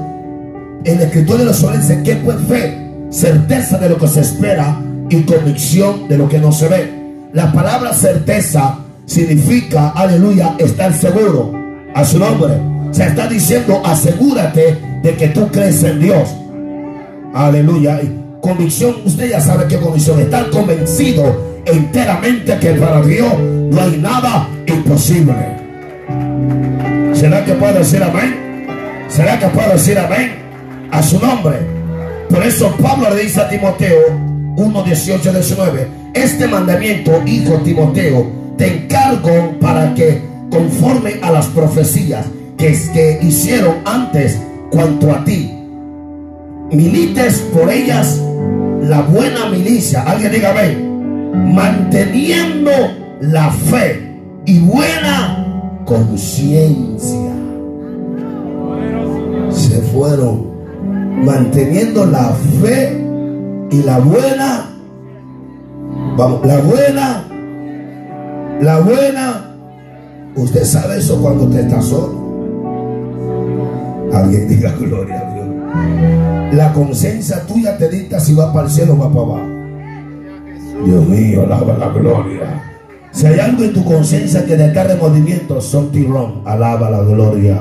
el escritor de los soles dice que pues fe, certeza de lo que se espera y convicción de lo que no se ve. La palabra certeza significa, aleluya, estar seguro a su nombre. Se está diciendo, asegúrate de que tú crees en Dios. Aleluya. convicción, usted ya sabe qué convicción. Estar convencido enteramente que para Dios no hay nada imposible. ¿Será que puedo decir amén? ¿Será que puedo decir amén? A su nombre. Por eso Pablo le dice a Timoteo 1, 18, 19. Este mandamiento, hijo Timoteo, te encargo para que conforme a las profecías que, que hicieron antes cuanto a ti. Milites por ellas la buena milicia. Alguien diga, ven, manteniendo la fe y buena conciencia. Se fueron manteniendo la fe y la buena, vamos, la buena, la buena Usted sabe eso cuando usted está solo. Alguien diga gloria a Dios. La conciencia tuya te dicta si va para el cielo o va para abajo. Dios mío, alaba la gloria. Si hay algo en tu conciencia que te de movimiento, son tirón. Alaba la gloria.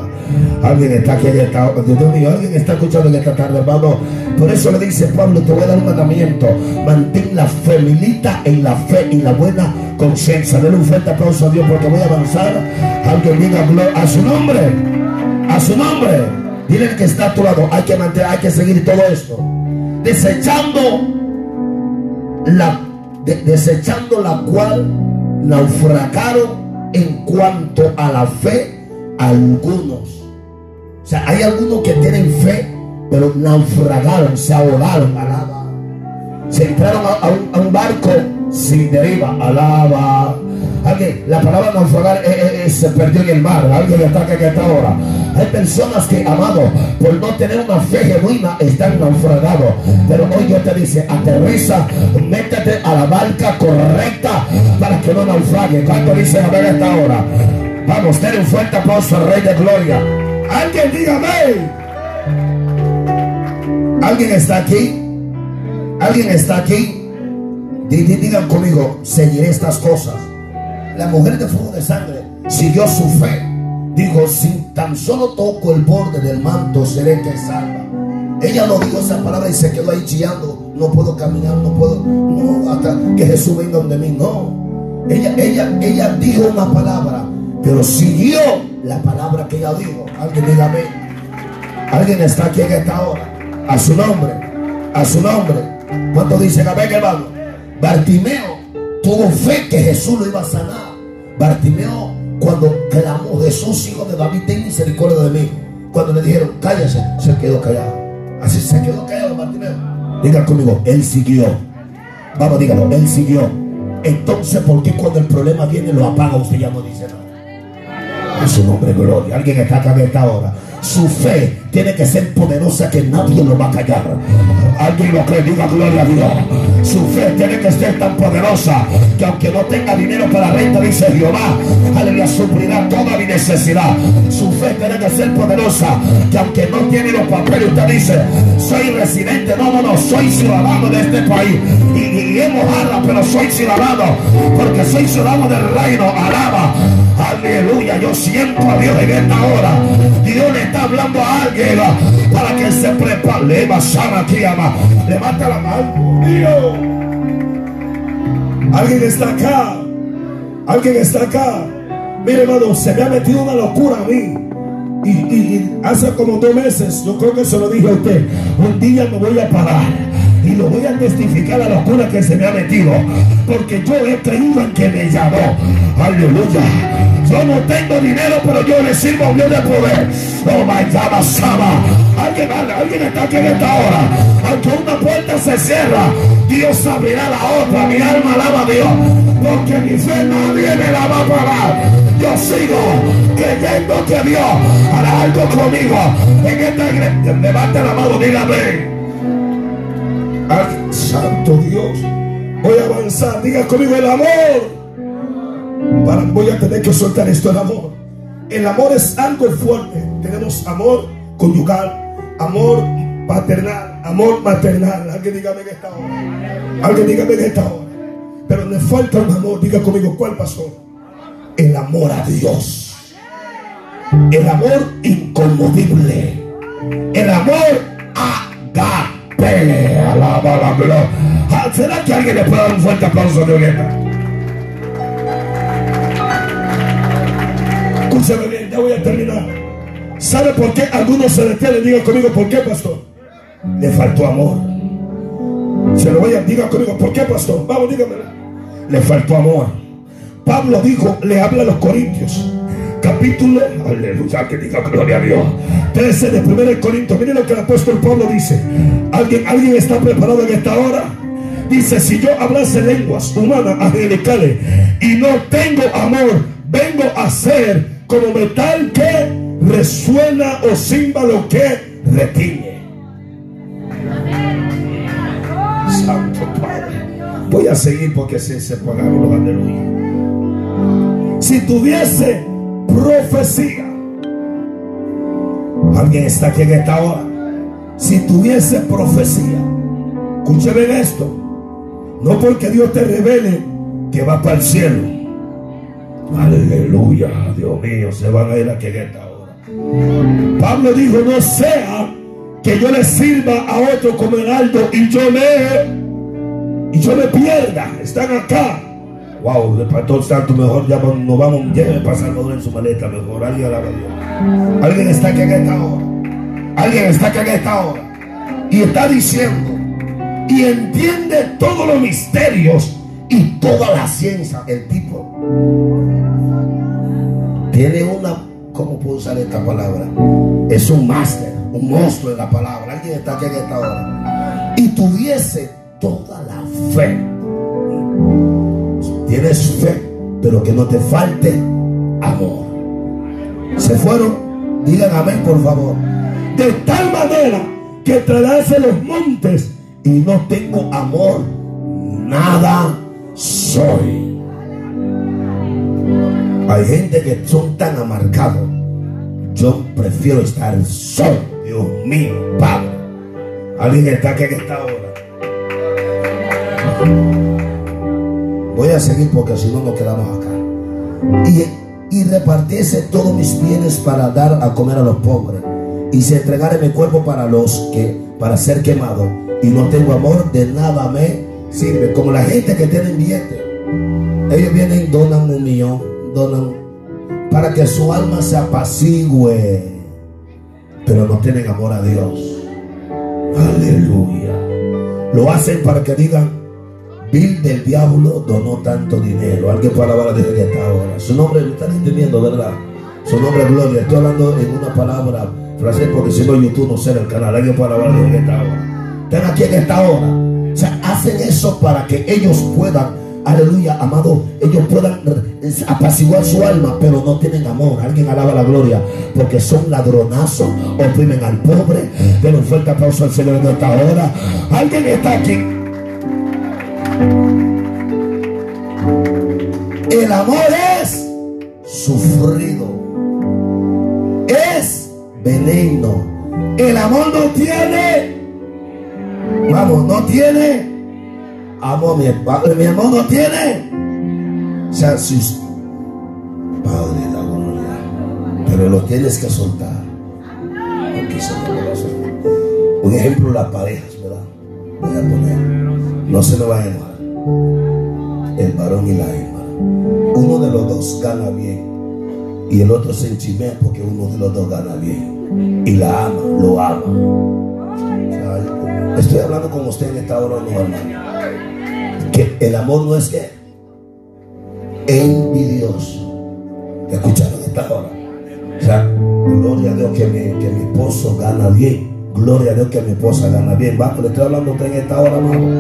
Alguien está aquí, está, Dios mío, alguien está escuchando en esta tarde, hermano. Por eso le dice Pablo, te voy a dar un mandamiento. Mantén la feminita en la fe y la buena conciencia. Denle un fuerte aplauso a Dios porque voy a avanzar. Alguien diga a su nombre. A su nombre. Dile que está a tu lado. Hay que mantener, hay que seguir todo esto. Desechando la, desechando la cual naufragaron en cuanto a la fe algunos. O sea, hay algunos que tienen fe, pero naufragaron, se ahogaron, alaba. Se entraron a, un, barco sin deriva, alaba. Alguien, la palabra naufragar se perdió en el mar. Alguien está aquí esta hora. Hay personas que, amado, por no tener una fe genuina, están naufragados. Pero hoy Dios te dice, aterriza, métete a la barca correcta para que no naufrague. ¿Cuánto dice a ver esta hora? Vamos, denle un fuerte aplauso al Rey de Gloria. Alguien dígame. ¿Alguien está aquí? ¿Alguien está aquí? Digan conmigo, seguiré estas cosas. La mujer de fuego de sangre siguió su fe. Dijo, si tan solo toco el borde del manto, seré que salva. Ella no dijo esa palabra y se quedó ahí chillando. No puedo caminar, no puedo, no, hasta que Jesús venga donde mí. No. Ella, ella, ella dijo una palabra, pero siguió la palabra que ella dijo. Alguien dígame. Alguien está aquí en esta hora. A su nombre. A su nombre. ¿Cuánto dicen amén, hermano? Bartimeo tuvo fe que Jesús lo iba a sanar. Bartimeo, cuando clamó Jesús, hijo de David, ten misericordia de mí. Cuando le dijeron, cállese, se quedó callado. Así se quedó callado Bartimeo. Diga conmigo, él siguió. Vamos, dígalo, él siguió. Entonces, ¿por qué cuando el problema viene lo apaga? Usted ya no dice nada. En su nombre, gloria. Alguien está acá en esta hora. Su fe tiene que ser poderosa que nadie lo va a callar. Alguien lo que diga gloria a Dios. Su fe tiene que ser tan poderosa que aunque no tenga dinero para renta, dice Jehová, aleluya, suplirá toda mi necesidad. Su fe tiene que ser poderosa que aunque no tiene los papeles, usted dice, soy residente, no, no, no, soy ciudadano de este país. Y, y, hemos pero soy ciudadano, porque soy ciudadano del reino, alaba. Aleluya, yo siento a Dios en esta hora. Dios le está hablando a alguien para que se prepare. Levanta la mano. Dios. Alguien está acá. Alguien está acá. Mire, hermano, se me ha metido una locura a mí. Y, y, hace como dos meses, yo creo que se lo dije a usted, un día me voy a parar y lo voy a testificar la locura que se me ha metido. Porque yo he creído en que me llamó. Aleluya. Yo no tengo dinero, pero yo le sirvo a Dios de poder. Oh my God, Sama. Alguien, alguien está aquí en esta hora. Aunque una puerta se cierra, Dios abrirá la otra. Mi alma alaba a Dios. Porque mi fe nadie me la va a parar. Yo sigo creyendo que Dios hará algo conmigo. En esta iglesia, levante la mano, dígame. Ay, santo Dios. Voy a avanzar. Diga conmigo el amor. Para, voy a tener que soltar esto, el amor. El amor es algo fuerte. Tenemos amor conyugal, amor paternal, amor maternal. Alguien dígame en esta hora. Alguien dígame en esta hora. Pero me falta un amor. Diga conmigo, ¿cuál pasó? El amor a Dios. El amor inconmovible. El amor a Alaba la gloria. Ah, ¿Será que alguien le puede dar un fuerte aplauso de Violeta? Escúchame bien, ya voy a terminar. ¿Sabe por qué algunos se detienen? Diga conmigo, ¿por qué, pastor? Le faltó amor. Se lo voy a diga conmigo, ¿por qué, pastor? Vamos, dígamelo. Le faltó amor. Pablo dijo, le habla a los corintios capítulo, aleluya, que diga gloria a Dios, 13 de 1 Corintios. Miren lo que el apóstol Pablo dice. ¿Alguien, ¿Alguien está preparado en esta hora? Dice, si yo hablase lenguas humanas, angelicales, y no tengo amor, vengo a ser como metal que resuena o címbalo que retiñe. Santo Padre. Voy a seguir porque se, se pagaron los aleluya. Si tuviese profecía. Alguien está aquí en esta hora. Si tuviese profecía, escúcheme esto. No porque Dios te revele que va para el cielo. Aleluya, Dios mío, se van a ir aquí en esta hora. Pablo dijo, no sea que yo le sirva a otro como heraldo y yo me y yo me pierda. Están acá Wow, el pastor santo, mejor ya no vamos, lleve para Salvador en su maleta, mejor. Alguien alaba a Dios. Alguien está aquí en esta hora. Alguien está aquí en esta hora. Y está diciendo, y entiende todos los misterios y toda la ciencia. El tipo tiene una, ¿cómo puedo usar esta palabra? Es un máster, un monstruo en la palabra. Alguien está aquí en esta hora. Y tuviese toda la fe Tienes fe, pero que no te falte amor. Se fueron, digan amén por favor. De tal manera que trasladase los montes y no tengo amor, nada soy. Hay gente que son tan amargados. Yo prefiero estar solo. Dios mío, Padre. Alguien está aquí en esta hora. Voy a seguir porque si no nos quedamos acá. Y, y repartiese todos mis bienes para dar a comer a los pobres. Y se entregare mi cuerpo para los que, para ser quemado. Y no tengo amor, de nada me sirve. Como la gente que tiene billete. Ellos vienen, donan un millón, donan para que su alma se apacigüe. Pero no tienen amor a Dios. Aleluya. Lo hacen para que digan, Bill del diablo donó tanto dinero. Alguien puede alabar a Dios en esta hora. Su nombre, me están entendiendo, ¿verdad? Su nombre es Gloria. Estoy hablando en una palabra francés porque si no YouTube no sé el canal. Alguien puede alabar a Dios en esta hora. Están aquí en esta hora. O sea, hacen eso para que ellos puedan aleluya, amado, ellos puedan apaciguar su alma, pero no tienen amor. Alguien alaba la gloria, porque son ladronazos, oprimen al pobre. Den un fuerte aplauso al Señor en esta hora. Alguien está aquí. El amor es sufrido, es veneno. El amor no tiene, vamos, no tiene amo a mi padre, mi amor no tiene. O sea, si Padre, la gloria, pero lo tienes que soltar. Un ejemplo, las parejas, ¿verdad? Voy a poner, no se me va a enojar. El varón y la hembra. Uno de los dos gana bien y el otro se enchimea porque uno de los dos gana bien y la ama, lo ama. estoy hablando con usted en esta hora, no, hermano que el amor no es que envidioso. ¿Escucharon esta hora? O sea, gloria a Dios que mi, que mi esposo gana bien. Gloria a Dios que mi esposa gana bien. Le estoy hablando usted en esta hora, amado.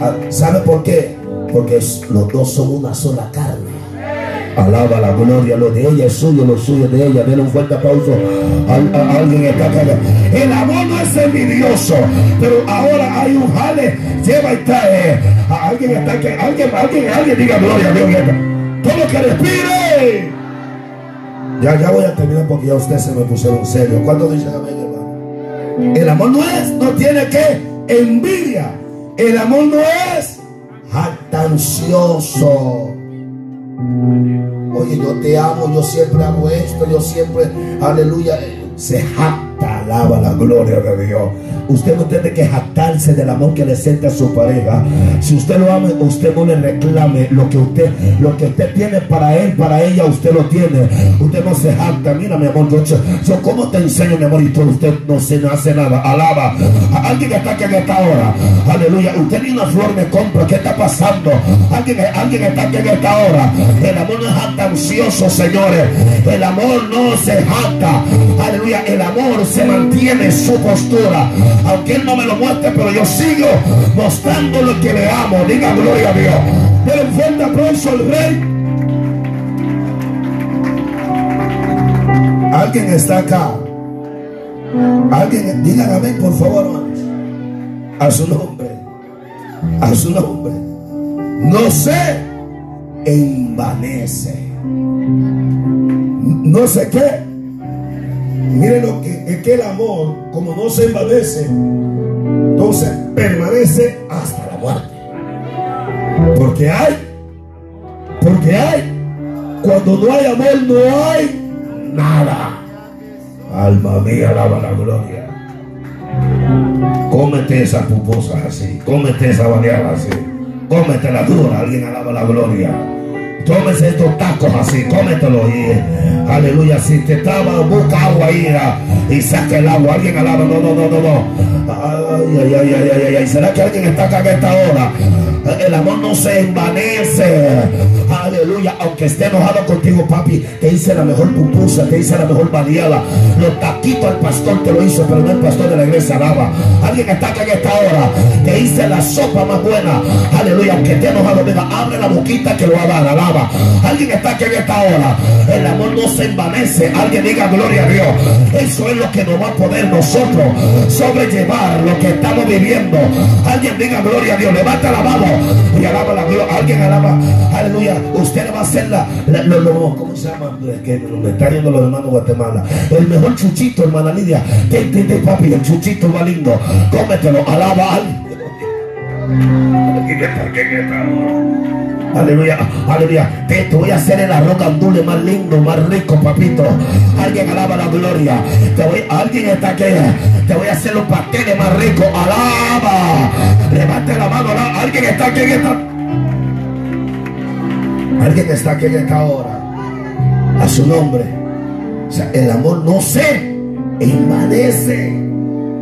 Ah, ¿Sabe por qué? Porque los dos son una sola carne. Alaba la gloria, lo de ella es suyo, lo suyo de ella. Denle un fuerte aplauso a, alguien está acá. El amor no es envidioso, pero ahora hay un jale, lleva y trae. alguien está aquí, alguien, alguien, alguien diga gloria a Dios. Todo que respire. Ya, ya voy a terminar porque ya usted se me pusieron serio. ¿Cuánto dicen amén, hermano? El amor no es, no tiene que envidia. El amor no es jactancioso. Oye, yo te amo, yo siempre hago esto, yo siempre, aleluya, se jacta, alaba la gloria de Dios. Usted no tiene que jactarse del amor que le siente a su pareja. Si usted lo ama, usted no le reclame lo que usted, lo que usted tiene para él, para ella, usted lo tiene. Usted no se jacta. Mira, mi amor, yo, yo ¿cómo te enseño, mi amor? Y todo usted no se no hace nada. Alaba. Alguien que está aquí en esta hora. Aleluya. Usted ni una flor me compra. ¿Qué está pasando? Alguien, alguien está aquí en esta hora. El amor no es jactancioso, señores. El amor no se jacta. Aleluya. El amor se mantiene su postura aunque Él no me lo muestre, pero yo sigo mostrando lo que le amo. Diga gloria a Dios. Denle un fuerte aplauso al Rey. Alguien está acá. Alguien, digan amén, por favor, A su nombre. A su nombre. No se envanece. No sé qué Miren lo que es que el amor, como no se envanece, entonces permanece hasta la muerte. Porque hay, porque hay, cuando no hay amor no hay nada. Alma mía, alaba la gloria. Cómete esas pupusas así, cómete esa baleada así, cómete la dura, alguien alaba la gloria. Tómese estos tacos así, cómetelo y aleluya. Si te estaba, busca agua ahí y saca el agua. Alguien alaba, no, no, no, no, no. Ay, ay, ay, ay, ay, ay. ¿Será que alguien está acá en esta hora? El amor no se envanece. Aleluya. Aunque esté enojado contigo, papi, te hice la mejor pupusa, te hice la mejor baleada. Los taquitos al pastor te lo hizo, pero no el pastor de la iglesia alaba. Alguien está acá en esta hora. Te hice la sopa más buena. Aleluya. Aunque esté enojado, venga, abre la boquita que lo va a dar. Alaba. Alguien está aquí en esta hora. El amor no se envanece. Alguien diga gloria a Dios. Eso es lo que nos va a poder nosotros sobrellevar lo que estamos viviendo. Alguien diga gloria a Dios. Levanta la mano y alaba la gloria. Alguien alaba. Aleluya. Va a hacer la, ¿cómo se llama? Que me está yendo los hermanos Guatemala. El mejor chuchito, hermana Lidia. Te, te, papi, el chuchito va lindo. Cómetelo. Alaba. Aleluya, aleluya. Te, te, voy a hacer el arroz andule más lindo, más rico, papito. Alguien alaba la gloria. Te voy, alguien está aquí. Te voy a hacer los pasteles más ricos. Alaba. Levante la mano. Alguien está aquí en esta. Alguien está aquí en esta hora. A su nombre. O sea, el amor no se envanece.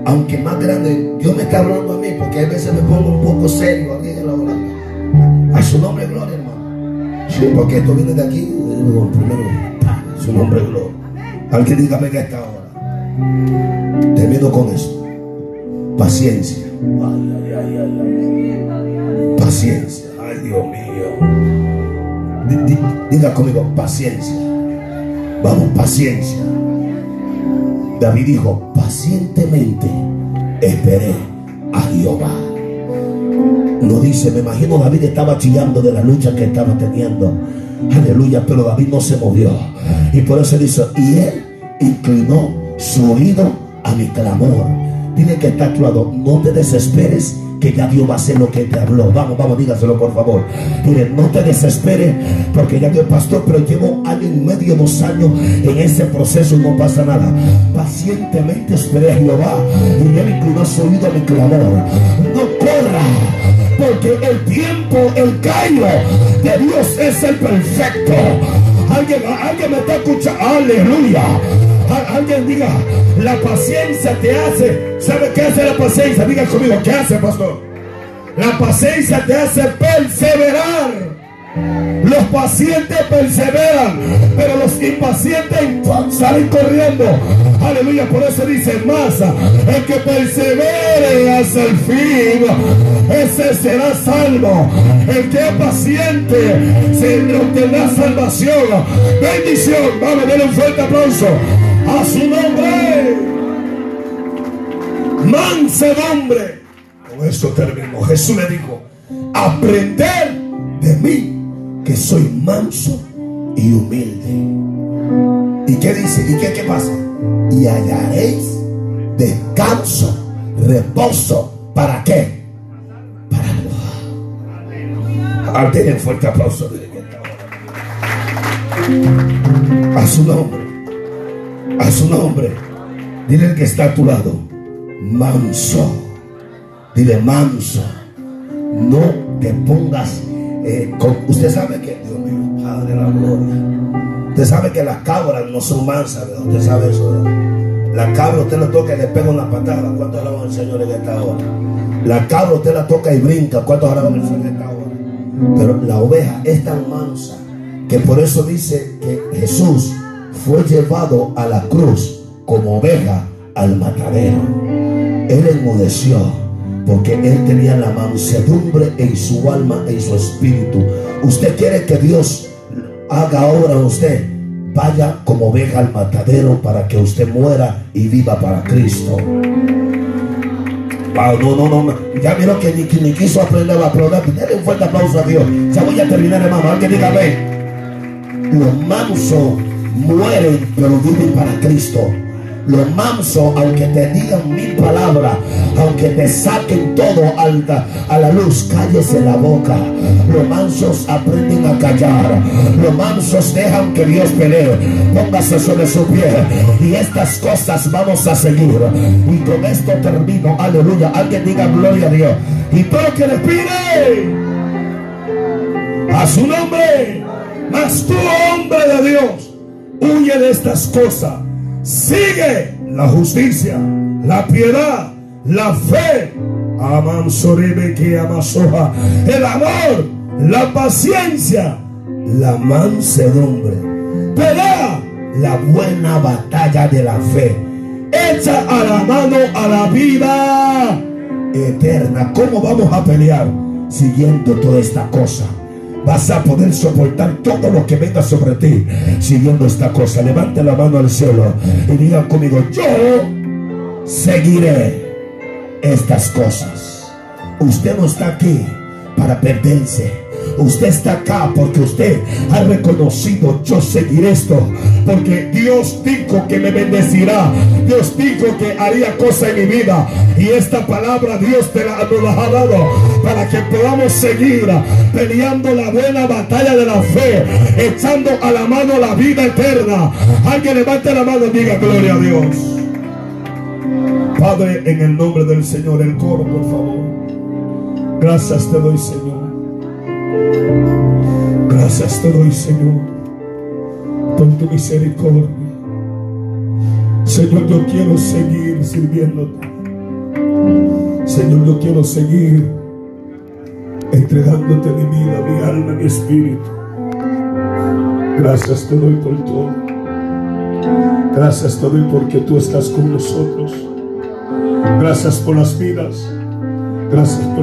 aunque más grande, Dios me está hablando a mí, porque a veces me pongo un poco serio aquí en la. A su nombre, gloria, hermano. Sí, porque esto viene de aquí, primero, su nombre, gloria. Alguien dígame que esta hora. Termino con esto. Paciencia. Paciencia. Ay, Dios mío. Diga conmigo, paciencia. Vamos, paciencia. David dijo, pacientemente esperé a Jehová. No dice, me imagino David estaba chillando de la lucha que estaba teniendo. Aleluya, pero David no se movió. Y por eso dice, y él inclinó su oído a mi clamor. Dile que está actuado, no te desesperes que ya Dios va a hacer lo que te habló. Vamos, vamos, dígaselo por favor. Mire, no te desesperes porque ya Dios pastor, pero llevo año y medio, dos años en ese proceso y no pasa nada. Pacientemente esperé a Jehová y él inclinó su oído a mi clamor. No corra porque el tiempo, el callo de Dios es el perfecto. Alguien, alguien me está escuchando. Aleluya. Alguien diga, la paciencia te hace. ¿Sabe qué hace la paciencia? Diga conmigo, ¿qué hace, pastor? La paciencia te hace perseverar. Los pacientes perseveran, pero los impacientes salen corriendo. Aleluya, por eso dice más, el que persevere hasta el fin, ese será salvo. El que es paciente, se obtendrá salvación. Bendición, vamos, denle un fuerte aplauso a su nombre. Mansedumbre. Con esto terminó. Jesús le dijo, aprender de mí, que soy manso y humilde. ¿Y qué dice? ¿Y qué, qué pasa? Y hallaréis descanso, reposo. ¿Para qué? Para Al tener fuerte aplauso. A su nombre a su nombre. Dile el que está a tu lado, manso. Dile manso. No te pongas eh. Usted sabe que, Dios mío, Padre la gloria. Usted sabe que las cabras no son mansas, ¿verdad? Usted sabe eso, La cabra usted la toca y le pega una patada. ¿Cuántos alaban al Señor en esta hora? La cabra usted la toca y brinca. ¿Cuántos alaban al Señor en esta hora? Pero la oveja es tan mansa que por eso dice que Jesús fue llevado a la cruz como oveja al matadero. Él enmudeció porque él tenía la mansedumbre en su alma, en su espíritu. Usted quiere que Dios haga obra en usted. Vaya como oveja al matadero para que usted muera y viva para Cristo. no, no, no. Ya miro que ni, ni quiso aprender a aprender. Denle un fuerte aplauso a Dios. Ya voy a terminar, hermano. Alguien diga, ve. Lo manso mueren, pero viven para Cristo. Lo manso, aunque te digan mil palabras, aunque te saquen todo alta a la luz, cállese la boca. Los mansos aprenden a callar. Los mansos dejan que Dios pelee. Póngase sobre su pie. Y estas cosas vamos a seguir. Y con esto termino. Aleluya. Alguien diga gloria a Dios. Y todo que le pide a su nombre. Mas tú, hombre de Dios huye de estas cosas. Sigue la justicia, la piedad, la fe, el amor, la paciencia, la mansedumbre. Pelea la buena batalla de la fe. Echa a la mano a la vida eterna. ¿Cómo vamos a pelear? Siguiendo toda esta cosa vas a poder soportar todo lo que venga sobre ti siguiendo esta cosa. Levante la mano al cielo y digan conmigo, yo seguiré estas cosas. Usted no está aquí para perderse. Usted está acá porque usted ha reconocido, yo seguiré esto, porque Dios dijo que me bendecirá, Dios dijo que haría cosa en mi vida, y esta palabra Dios te la, nos la ha dado para que podamos seguir peleando la buena batalla de la fe, echando a la mano la vida eterna. Alguien levante la mano y diga gloria a Dios. Padre, en el nombre del Señor, el coro, por favor. Gracias te doy, Señor. Gracias te doy, Señor, por tu misericordia. Señor, yo quiero seguir sirviéndote. Señor, yo quiero seguir entregándote mi vida, mi alma, mi espíritu. Gracias te doy por todo. Gracias te doy porque tú estás con nosotros. Gracias por las vidas. Gracias por